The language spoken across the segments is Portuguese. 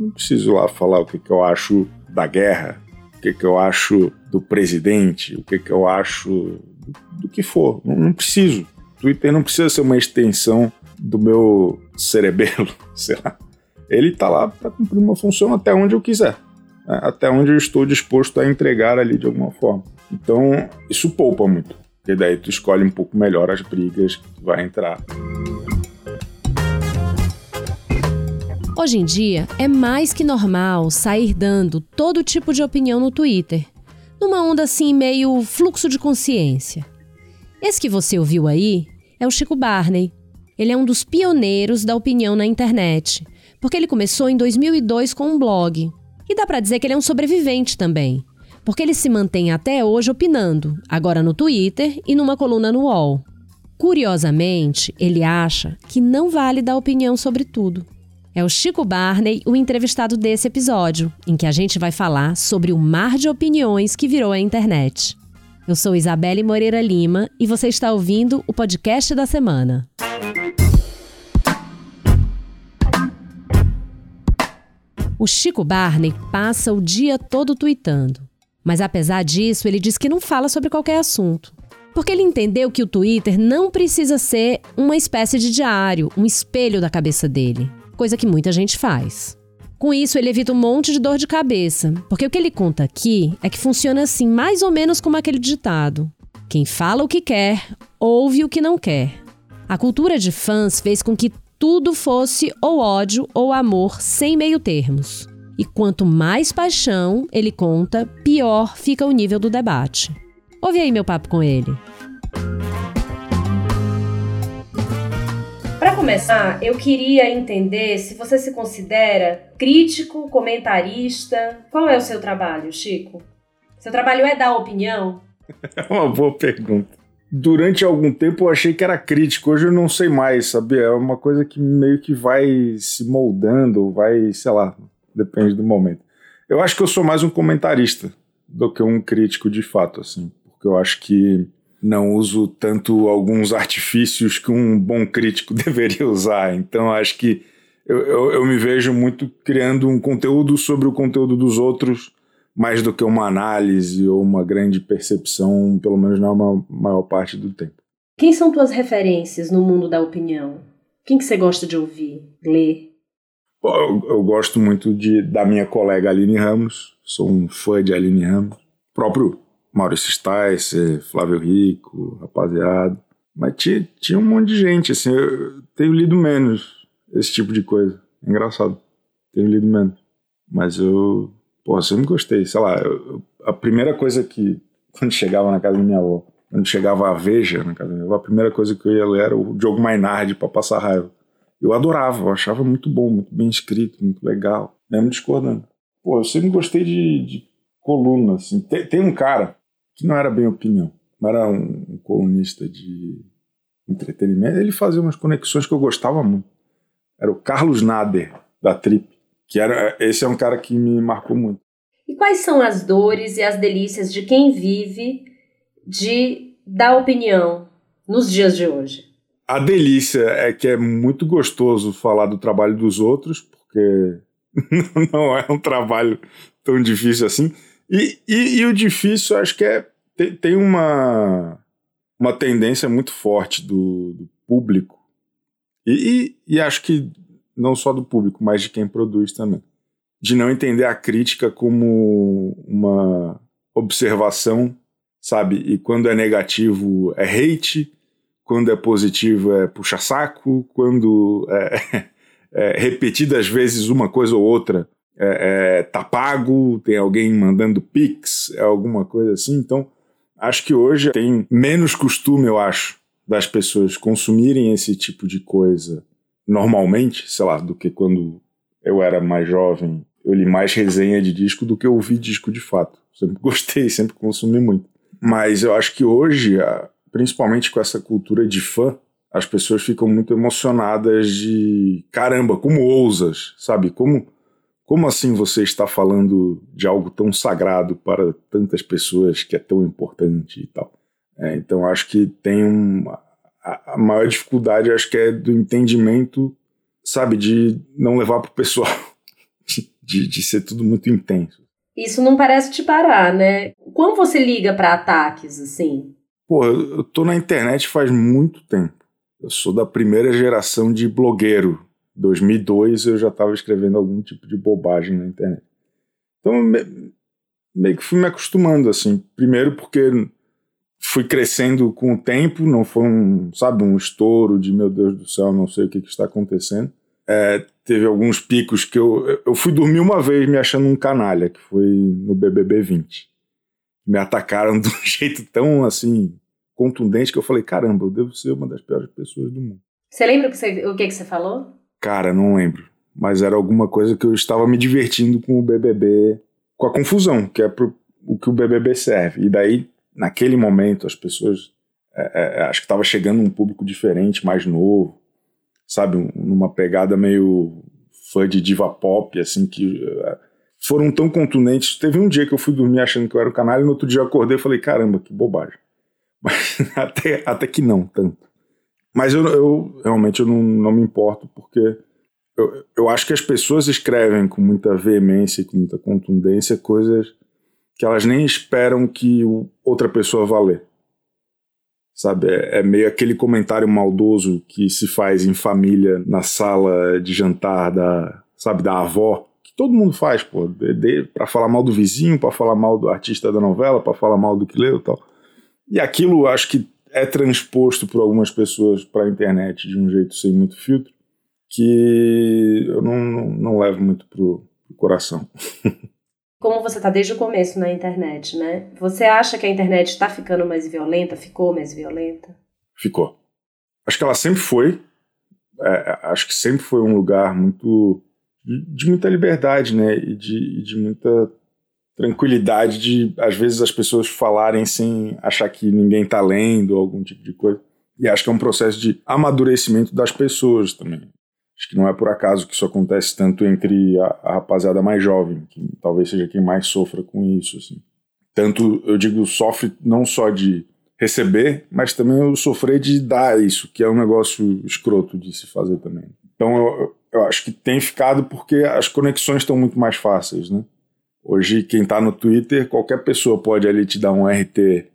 não preciso lá falar o que, que eu acho da guerra, o que, que eu acho do presidente, o que, que eu acho do, do que for. Não, não preciso. Twitter não precisa ser uma extensão do meu cerebelo, sei lá. Ele tá lá para cumprir uma função até onde eu quiser, né? até onde eu estou disposto a entregar ali de alguma forma. Então, isso poupa muito, porque daí tu escolhe um pouco melhor as brigas que tu vai entrar. Hoje em dia, é mais que normal sair dando todo tipo de opinião no Twitter, numa onda assim meio fluxo de consciência. Esse que você ouviu aí é o Chico Barney. Ele é um dos pioneiros da opinião na internet, porque ele começou em 2002 com um blog. E dá para dizer que ele é um sobrevivente também, porque ele se mantém até hoje opinando, agora no Twitter e numa coluna no UOL. Curiosamente, ele acha que não vale dar opinião sobre tudo. É o Chico Barney, o entrevistado desse episódio, em que a gente vai falar sobre o mar de opiniões que virou a internet. Eu sou Isabelle Moreira Lima e você está ouvindo o podcast da semana. O Chico Barney passa o dia todo tweetando. Mas apesar disso, ele diz que não fala sobre qualquer assunto. Porque ele entendeu que o Twitter não precisa ser uma espécie de diário, um espelho da cabeça dele coisa que muita gente faz. Com isso, ele evita um monte de dor de cabeça, porque o que ele conta aqui é que funciona assim, mais ou menos como aquele ditado: quem fala o que quer, ouve o que não quer. A cultura de fãs fez com que tudo fosse ou ódio ou amor sem meio-termos. E quanto mais paixão ele conta, pior fica o nível do debate. Ouve aí meu papo com ele. Começar, eu queria entender se você se considera crítico, comentarista. Qual é o seu trabalho, Chico? Seu trabalho é dar opinião? É uma boa pergunta. Durante algum tempo eu achei que era crítico, hoje eu não sei mais, sabia? É uma coisa que meio que vai se moldando, vai, sei lá, depende do momento. Eu acho que eu sou mais um comentarista do que um crítico de fato, assim, porque eu acho que não uso tanto alguns artifícios que um bom crítico deveria usar. Então acho que eu, eu, eu, me vejo muito criando um conteúdo sobre o conteúdo dos outros, mais do que uma análise ou uma grande percepção, pelo menos na maior parte do tempo. Quem são tuas referências no mundo da opinião? Quem que você gosta de ouvir, ler? Eu, eu gosto muito de, da minha colega Aline Ramos, sou um fã de Aline Ramos. O próprio Maurício Sticer, Flávio Rico, rapaziada. Mas tinha, tinha um monte de gente, assim, eu tenho lido menos esse tipo de coisa. É engraçado. Tenho lido menos. Mas eu, pô, sempre gostei. Sei lá, eu, a primeira coisa que, quando chegava na casa da minha avó, quando chegava a Veja na casa da minha avó, a primeira coisa que eu ia ler era o Diogo Mainardi pra passar raiva. Eu adorava, eu achava muito bom, muito bem escrito, muito legal, mesmo discordando. Pô, eu sempre gostei de, de coluna, assim. Tem, tem um cara que não era bem opinião, era um, um colunista de entretenimento. Ele fazia umas conexões que eu gostava muito. Era o Carlos Nader, da Trip, que era esse é um cara que me marcou muito. E quais são as dores e as delícias de quem vive de dar opinião nos dias de hoje? A delícia é que é muito gostoso falar do trabalho dos outros, porque não é um trabalho tão difícil assim. E, e, e o difícil, acho que é. Tem, tem uma, uma tendência muito forte do, do público, e, e, e acho que não só do público, mas de quem produz também, de não entender a crítica como uma observação, sabe? E quando é negativo é hate, quando é positivo é puxa-saco, quando é, é repetidas vezes uma coisa ou outra é, é, tá pago, tem alguém mandando pix, é alguma coisa assim. Então, acho que hoje tem menos costume, eu acho, das pessoas consumirem esse tipo de coisa normalmente, sei lá, do que quando eu era mais jovem. Eu li mais resenha de disco do que ouvi disco de fato. Sempre gostei, sempre consumi muito. Mas eu acho que hoje, principalmente com essa cultura de fã, as pessoas ficam muito emocionadas de caramba, como ousas, sabe? Como como assim você está falando de algo tão sagrado para tantas pessoas que é tão importante e tal? É, então acho que tem uma, a, a maior dificuldade acho que é do entendimento, sabe, de não levar para o pessoal, de, de ser tudo muito intenso. Isso não parece te parar, né? Como você liga para ataques assim? Pô, eu, eu tô na internet faz muito tempo. Eu sou da primeira geração de blogueiro. 2002 eu já estava escrevendo algum tipo de bobagem na internet. Então me, meio que fui me acostumando assim. Primeiro porque fui crescendo com o tempo, não foi um, sabe, um estouro de meu Deus do céu, não sei o que, que está acontecendo. É, teve alguns picos que eu, eu fui dormir uma vez me achando um canalha, que foi no BBB 20. Me atacaram de um jeito tão assim contundente que eu falei, caramba, eu devo ser uma das piores pessoas do mundo. Você lembra o que você, o que, que você falou? Cara, não lembro. Mas era alguma coisa que eu estava me divertindo com o BBB, com a confusão, que é pro, o que o BBB serve. E daí, naquele momento, as pessoas. É, é, acho que estava chegando um público diferente, mais novo sabe, numa pegada meio fã de diva pop, assim, que uh, foram tão contundentes. Teve um dia que eu fui dormir achando que eu era o canal e no outro dia eu acordei e falei, caramba, que bobagem. Mas até, até que não, tanto. Mas eu, eu realmente eu não, não me importo, porque eu, eu acho que as pessoas escrevem com muita veemência e com muita contundência coisas que elas nem esperam que outra pessoa vá ler sabe? É, é, meio aquele comentário maldoso que se faz em família na sala de jantar da, sabe, da avó, que todo mundo faz, pô, para falar mal do vizinho, para falar mal do artista da novela, para falar mal do que leu e tal. E aquilo acho que é transposto por algumas pessoas para a internet de um jeito sem muito filtro, que eu não, não, não levo muito pro, pro coração. como você está desde o começo na internet, né? Você acha que a internet está ficando mais violenta? Ficou mais violenta? Ficou. Acho que ela sempre foi. É, é acho que sempre foi um lugar muito de, de muita liberdade, né? E de, de, muita tranquilidade de às vezes as pessoas falarem sem achar que ninguém está lendo ou algum tipo de coisa. E acho que é um processo de amadurecimento das pessoas também. Acho que não é por acaso que isso acontece tanto entre a, a rapaziada mais jovem, que talvez seja quem mais sofra com isso. Assim. Tanto, eu digo, sofre não só de receber, mas também o sofrer de dar isso, que é um negócio escroto de se fazer também. Então eu, eu acho que tem ficado porque as conexões estão muito mais fáceis, né? Hoje, quem está no Twitter, qualquer pessoa pode ali te dar um RT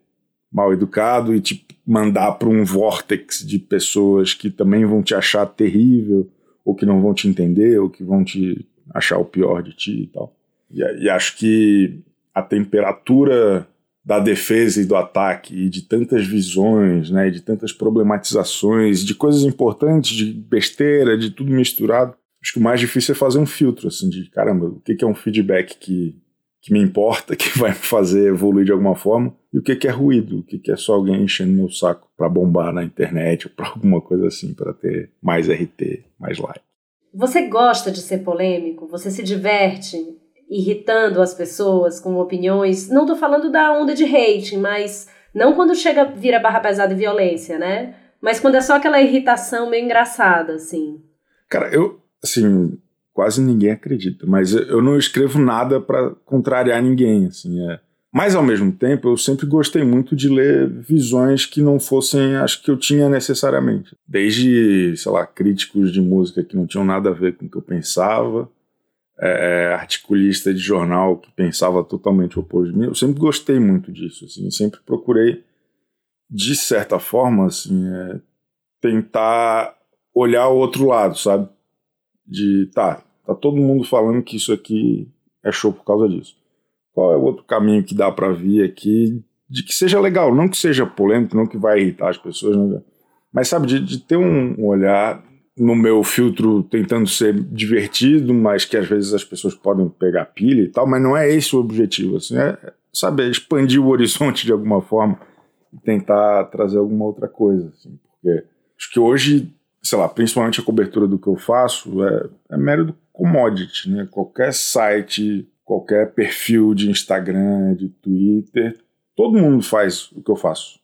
mal educado e te mandar para um vortex de pessoas que também vão te achar terrível ou que não vão te entender, ou que vão te achar o pior de ti e tal. E, e acho que a temperatura da defesa e do ataque, e de tantas visões, né, de tantas problematizações, de coisas importantes, de besteira, de tudo misturado. Acho que o mais difícil é fazer um filtro, assim, de caramba, o que é um feedback que, que me importa, que vai me fazer evoluir de alguma forma, e o que é ruído, o que é só alguém enchendo meu saco para bombar na internet ou para alguma coisa assim, para ter mais RT, mais like. Você gosta de ser polêmico? Você se diverte irritando as pessoas com opiniões? Não tô falando da onda de hate, mas não quando chega vira barra pesada e violência, né? Mas quando é só aquela irritação meio engraçada, assim. Cara, eu, assim, quase ninguém acredita, mas eu não escrevo nada para contrariar ninguém, assim, é mas, ao mesmo tempo, eu sempre gostei muito de ler visões que não fossem as que eu tinha necessariamente. Desde, sei lá, críticos de música que não tinham nada a ver com o que eu pensava, é, é articulista de jornal que pensava totalmente oposto de mim. Eu sempre gostei muito disso, assim, sempre procurei, de certa forma, assim, é, tentar olhar o outro lado, sabe? De, tá, tá todo mundo falando que isso aqui é show por causa disso. Qual é o outro caminho que dá para vir aqui de que seja legal, não que seja polêmico, não que vai irritar as pessoas, não, mas sabe, de, de ter um olhar no meu filtro tentando ser divertido, mas que às vezes as pessoas podem pegar pilha e tal, mas não é esse o objetivo, assim, é, sabe, é expandir o horizonte de alguma forma e tentar trazer alguma outra coisa, assim, porque acho que hoje, sei lá, principalmente a cobertura do que eu faço é, é mero commodity, né, qualquer site qualquer perfil de Instagram, de Twitter, todo mundo faz o que eu faço.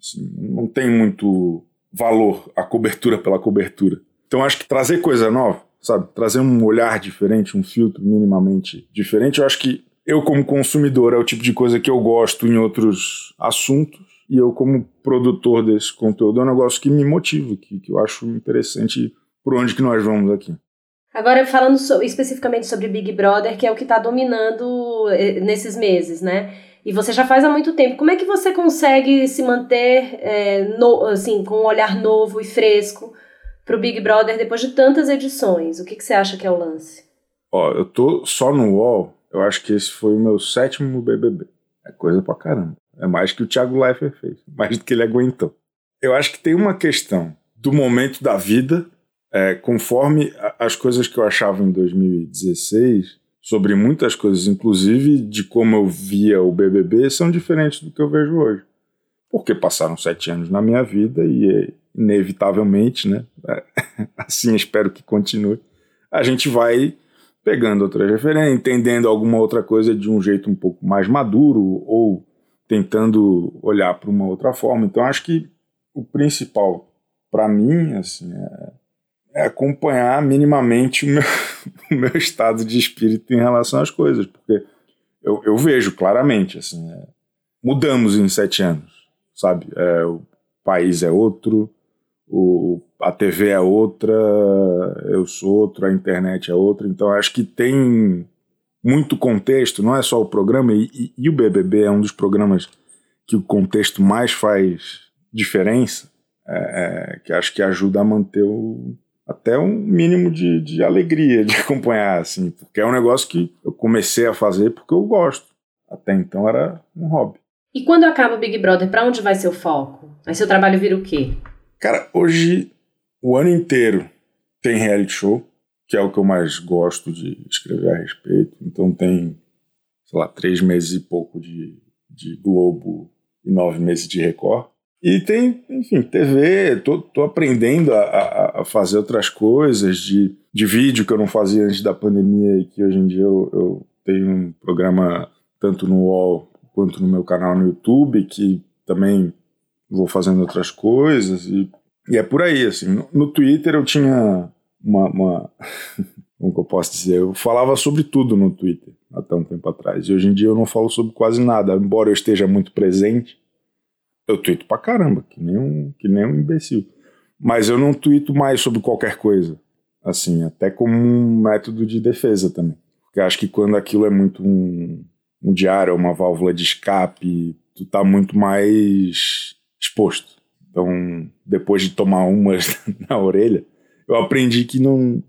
Assim, não tem muito valor a cobertura pela cobertura. Então acho que trazer coisa nova, sabe? Trazer um olhar diferente, um filtro minimamente diferente, eu acho que eu como consumidor é o tipo de coisa que eu gosto em outros assuntos e eu como produtor desse conteúdo é um negócio que me motiva, que, que eu acho interessante por onde que nós vamos aqui. Agora, falando so, especificamente sobre Big Brother, que é o que está dominando eh, nesses meses, né? E você já faz há muito tempo. Como é que você consegue se manter é, no, assim, com um olhar novo e fresco para o Big Brother depois de tantas edições? O que, que você acha que é o lance? Ó, eu tô só no UOL, eu acho que esse foi o meu sétimo BBB. É coisa pra caramba. É mais que o Thiago Leifert fez, mais do que ele aguentou. Eu acho que tem uma questão do momento da vida é, conforme as coisas que eu achava em 2016 sobre muitas coisas, inclusive de como eu via o BBB, são diferentes do que eu vejo hoje. Porque passaram sete anos na minha vida e, inevitavelmente, né? assim espero que continue, a gente vai pegando outras referências, entendendo alguma outra coisa de um jeito um pouco mais maduro ou tentando olhar para uma outra forma. Então, acho que o principal para mim, assim, é é acompanhar minimamente o meu, o meu, estado de espírito em relação às coisas, porque eu, eu vejo claramente, assim, é, mudamos em sete anos, sabe? É, o país é outro, o, a TV é outra, eu sou outro, a internet é outra, então acho que tem muito contexto, não é só o programa, e, e, e o BBB é um dos programas que o contexto mais faz diferença, é, é, que acho que ajuda a manter o, até um mínimo de, de alegria de acompanhar, assim, porque é um negócio que eu comecei a fazer porque eu gosto. Até então era um hobby. E quando acaba o Big Brother, para onde vai seu foco? Aí seu trabalho vira o quê? Cara, hoje o ano inteiro tem reality show, que é o que eu mais gosto de escrever a respeito. Então tem, sei lá, três meses e pouco de, de Globo e nove meses de Record. E tem, enfim, TV, tô, tô aprendendo a, a, a, fazer outras coisas de, de vídeo que eu não fazia antes da pandemia e que hoje em dia eu, eu tenho um programa tanto no UOL quanto no meu canal no YouTube, que também vou fazendo outras coisas e, e é por aí, assim. No, no Twitter eu tinha uma, uma como eu posso dizer, eu falava sobre tudo no Twitter até um tempo atrás e hoje em dia eu não falo sobre quase nada, embora eu esteja muito presente, eu tweeto pra caramba, que nem um, que nem um imbecil. Mas eu não tweeto mais sobre qualquer coisa. Assim, até como um método de defesa também. Porque acho que quando aquilo é muito um, um diário, uma válvula de escape, tu tá muito mais exposto. Então, depois de tomar umas na orelha, eu aprendi que não,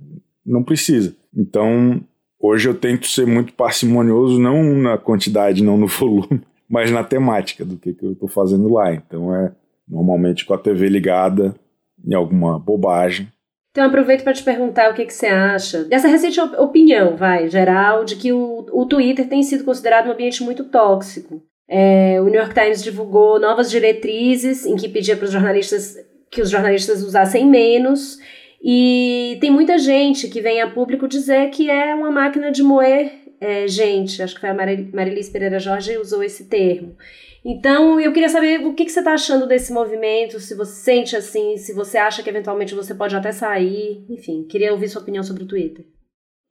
não precisa. Então, hoje eu tento ser muito parcimonioso, não na quantidade, não no volume, mas na temática do que, que eu estou fazendo lá. Então é normalmente com a TV ligada em alguma bobagem. Então aproveito para te perguntar o que, que você acha dessa recente opinião, vai, geral, de que o, o Twitter tem sido considerado um ambiente muito tóxico. É, o New York Times divulgou novas diretrizes em que pedia para os jornalistas que os jornalistas usassem menos e tem muita gente que vem a público dizer que é uma máquina de moer é, gente, acho que foi a Marilis Pereira Jorge usou esse termo. Então, eu queria saber o que, que você está achando desse movimento, se você sente assim, se você acha que eventualmente você pode até sair, enfim, queria ouvir sua opinião sobre o Twitter.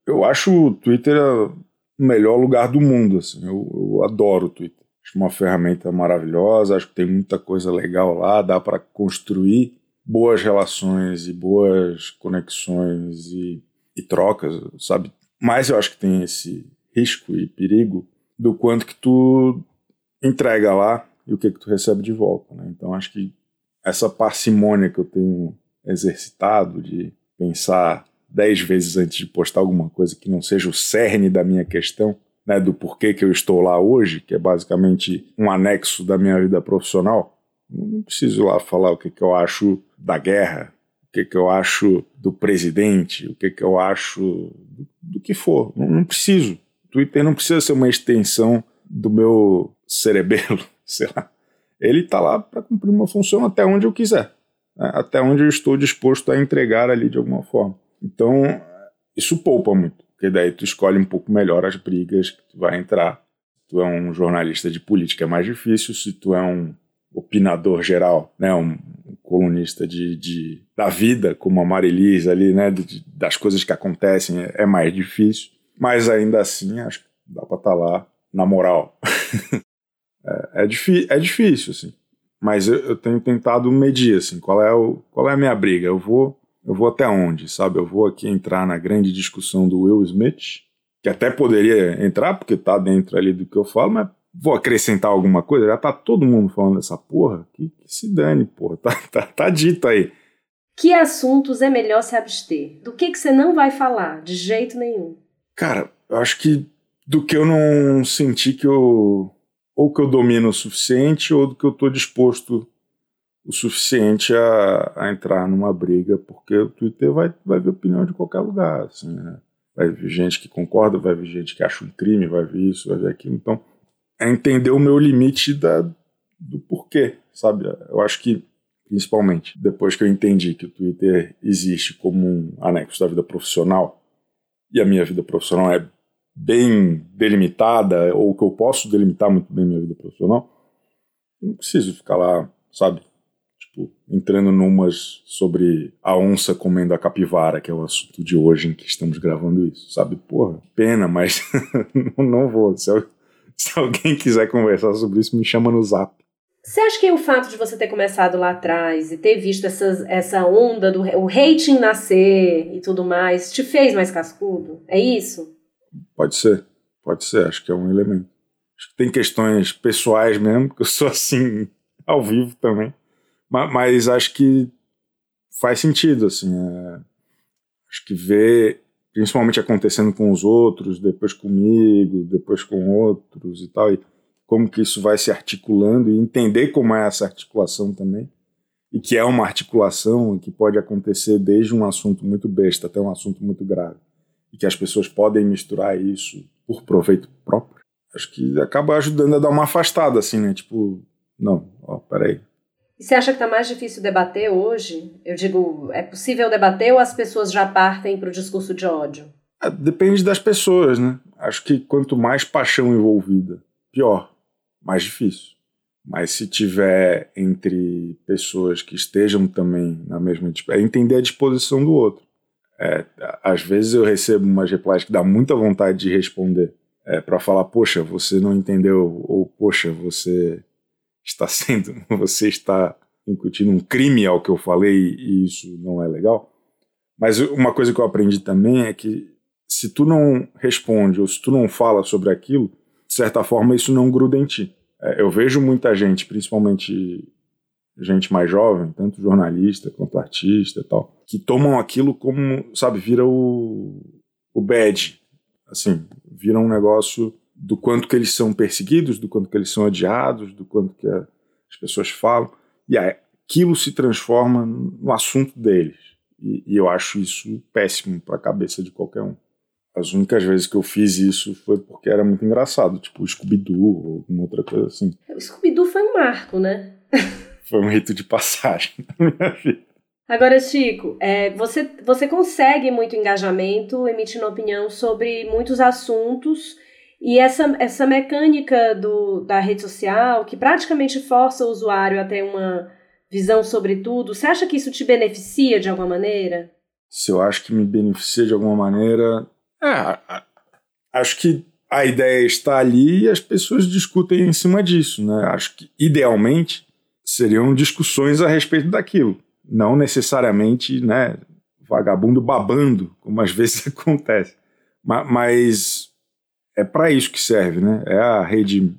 Eu acho o Twitter o melhor lugar do mundo, assim, eu, eu adoro o Twitter. Acho uma ferramenta maravilhosa, acho que tem muita coisa legal lá, dá para construir boas relações e boas conexões e, e trocas, sabe? Mas eu acho que tem esse risco e perigo do quanto que tu entrega lá e o que que tu recebe de volta, né? Então acho que essa parcimônia que eu tenho exercitado de pensar dez vezes antes de postar alguma coisa que não seja o cerne da minha questão, né, do porquê que eu estou lá hoje, que é basicamente um anexo da minha vida profissional, não preciso lá falar o que, que eu acho da guerra, o que, que eu acho do presidente, o que, que eu acho do, do que for. Não, não preciso. Twitter não precisa ser uma extensão do meu cerebelo, sei lá. Ele está lá para cumprir uma função até onde eu quiser, né? até onde eu estou disposto a entregar ali de alguma forma. Então, isso poupa muito, porque daí tu escolhe um pouco melhor as brigas que tu vai entrar. Se tu é um jornalista de política é mais difícil, se tu é um opinador geral, né, um, colunista de, de, da vida, como a Marilis ali, né, de, das coisas que acontecem, é, é mais difícil. Mas ainda assim, acho que dá pra estar tá lá na moral. é, é, é difícil, assim. Mas eu, eu, tenho tentado medir, assim, qual é, o, qual é a minha briga. Eu vou eu vou até onde, sabe? Eu vou aqui entrar na grande discussão do Will Smith, que até poderia entrar, porque tá dentro ali do que eu falo, mas vou acrescentar alguma coisa, já tá todo mundo falando dessa porra, que, que se dane, porra, tá, tá, tá dito aí. Que assuntos é melhor se abster? Do que, que você não vai falar, de jeito nenhum? Cara, eu acho que do que eu não senti que eu. ou que eu domino o suficiente, ou do que eu tô disposto o suficiente a, a entrar numa briga, porque o Twitter vai, vai ver opinião de qualquer lugar, assim, né? Vai ver gente que concorda, vai ver gente que acha um crime, vai ver isso, vai ver aquilo. Então, é entender o meu limite da, do porquê, sabe? Eu acho que, principalmente, depois que eu entendi que o Twitter existe como um anexo da vida profissional, e a minha vida profissional é bem delimitada, ou que eu posso delimitar muito bem minha vida profissional, eu não preciso ficar lá, sabe? Tipo, entrando numas sobre a onça comendo a capivara, que é o assunto de hoje em que estamos gravando isso, sabe? Porra, pena, mas não vou. Se, eu, se alguém quiser conversar sobre isso, me chama no zap. Você acha que o fato de você ter começado lá atrás e ter visto essas, essa onda do o hating nascer e tudo mais te fez mais cascudo? É isso? Pode ser, pode ser, acho que é um elemento. Acho que tem questões pessoais mesmo, que eu sou assim ao vivo também. Mas, mas acho que faz sentido, assim. É, acho que ver, principalmente acontecendo com os outros, depois comigo, depois com outros e tal, e como que isso vai se articulando e entender como é essa articulação também. E que é uma articulação que pode acontecer desde um assunto muito besta até um assunto muito grave. E que as pessoas podem misturar isso por proveito próprio. Acho que acaba ajudando a dar uma afastada, assim, né? Tipo, não, ó, peraí, e você acha que está mais difícil debater hoje? Eu digo, é possível debater ou as pessoas já partem para o discurso de ódio? É, depende das pessoas, né? Acho que quanto mais paixão envolvida, pior, mais difícil. Mas se tiver entre pessoas que estejam também na mesma. É entender a disposição do outro. É, às vezes eu recebo umas replies que dá muita vontade de responder. É, para falar, poxa, você não entendeu, ou poxa, você está sendo, você está incutindo um crime ao que eu falei e isso não é legal. Mas uma coisa que eu aprendi também é que se tu não responde ou se tu não fala sobre aquilo, de certa forma isso não gruda em ti. É, eu vejo muita gente, principalmente gente mais jovem, tanto jornalista quanto artista e tal, que tomam aquilo como, sabe, vira o, o badge. Assim, vira um negócio do quanto que eles são perseguidos, do quanto que eles são odiados, do quanto que as pessoas falam, e aquilo se transforma no assunto deles. E, e eu acho isso péssimo para a cabeça de qualquer um. As únicas vezes que eu fiz isso foi porque era muito engraçado, tipo Scooby-Doo ou alguma outra coisa assim. O Scooby-Doo foi um marco, né? foi um rito de passagem na minha vida. Agora, Chico, é, você, você consegue muito engajamento emitindo opinião sobre muitos assuntos e essa, essa mecânica do, da rede social, que praticamente força o usuário a ter uma visão sobre tudo, você acha que isso te beneficia de alguma maneira? Se eu acho que me beneficia de alguma maneira. É, acho que a ideia está ali e as pessoas discutem em cima disso. Né? Acho que, idealmente, seriam discussões a respeito daquilo. Não necessariamente né, vagabundo babando, como às vezes acontece. Mas é para isso que serve, né? É a rede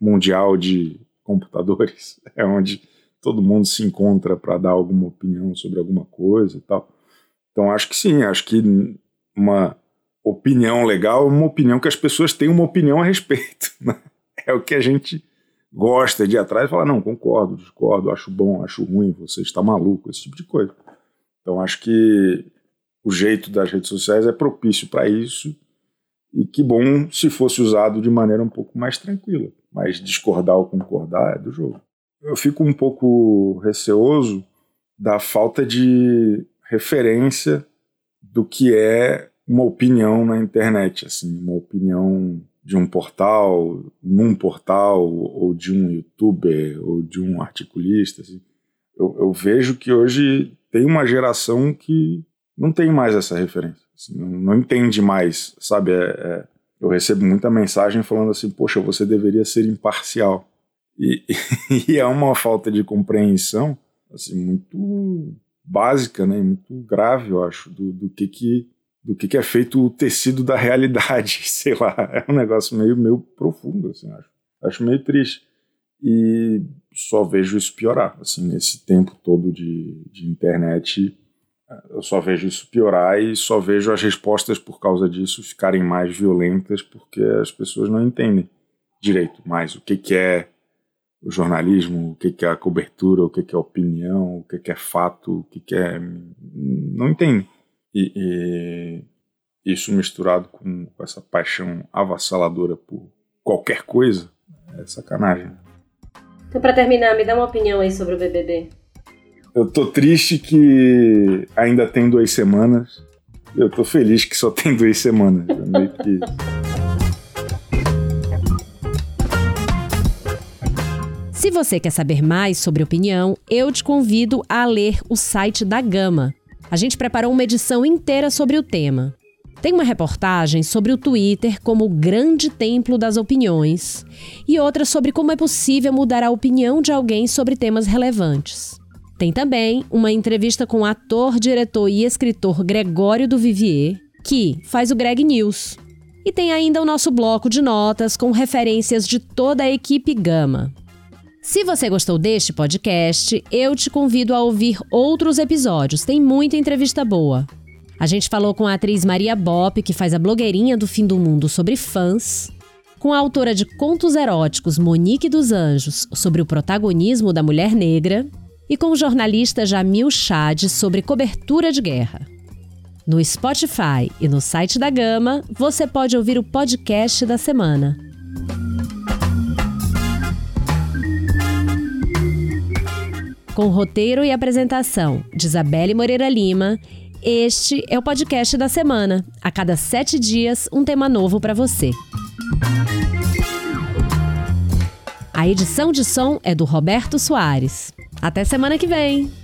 mundial de computadores, é onde todo mundo se encontra para dar alguma opinião sobre alguma coisa e tal. Então acho que sim, acho que uma opinião legal é uma opinião que as pessoas têm uma opinião a respeito. Né? É o que a gente gosta de ir atrás e falar, não, concordo, discordo, acho bom, acho ruim, você está maluco, esse tipo de coisa. Então acho que o jeito das redes sociais é propício para isso e que bom se fosse usado de maneira um pouco mais tranquila. Mas discordar ou concordar é do jogo. Eu fico um pouco receoso da falta de referência do que é uma opinião na internet, assim, uma opinião de um portal, num portal, ou de um youtuber, ou de um articulista. Assim. Eu, eu vejo que hoje tem uma geração que não tem mais essa referência. Assim, não, não, entende mais, sabe? É, é, eu recebo muita mensagem falando assim, poxa, você deveria ser imparcial. E, e é uma falta de compreensão assim, muito básica, né, muito grave, eu acho, do, do que que do que, que é feito o tecido da realidade, sei lá, é um negócio meio, meio profundo, assim, acho. Acho meio triste. E só vejo isso piorar, assim, nesse tempo todo de, de internet, eu só vejo isso piorar e só vejo as respostas por causa disso ficarem mais violentas porque as pessoas não entendem direito mais o que, que é o jornalismo, o que, que é a cobertura, o que, que é opinião, o que, que é fato, o que, que é. Não entendem. E, e isso misturado com, com essa paixão avassaladora por qualquer coisa é sacanagem. Então, para terminar, me dá uma opinião aí sobre o BBB. Eu tô triste que ainda tem duas semanas. Eu tô feliz que só tem duas semanas. É meio que. Se você quer saber mais sobre opinião, eu te convido a ler o site da Gama. A gente preparou uma edição inteira sobre o tema. Tem uma reportagem sobre o Twitter como o grande templo das opiniões e outra sobre como é possível mudar a opinião de alguém sobre temas relevantes. Tem também uma entrevista com o ator, diretor e escritor Gregório do Vivier, que faz o Greg News. E tem ainda o nosso bloco de notas com referências de toda a equipe Gama. Se você gostou deste podcast, eu te convido a ouvir outros episódios, tem muita entrevista boa. A gente falou com a atriz Maria Bop, que faz a blogueirinha do fim do mundo sobre fãs, com a autora de contos eróticos Monique dos Anjos sobre o protagonismo da mulher negra e com o jornalista Jamil Chad sobre cobertura de guerra. No Spotify e no site da Gama, você pode ouvir o podcast da semana. Com roteiro e apresentação de Isabelle Moreira Lima este é o podcast da semana. A cada sete dias, um tema novo para você. A edição de som é do Roberto Soares. Até semana que vem!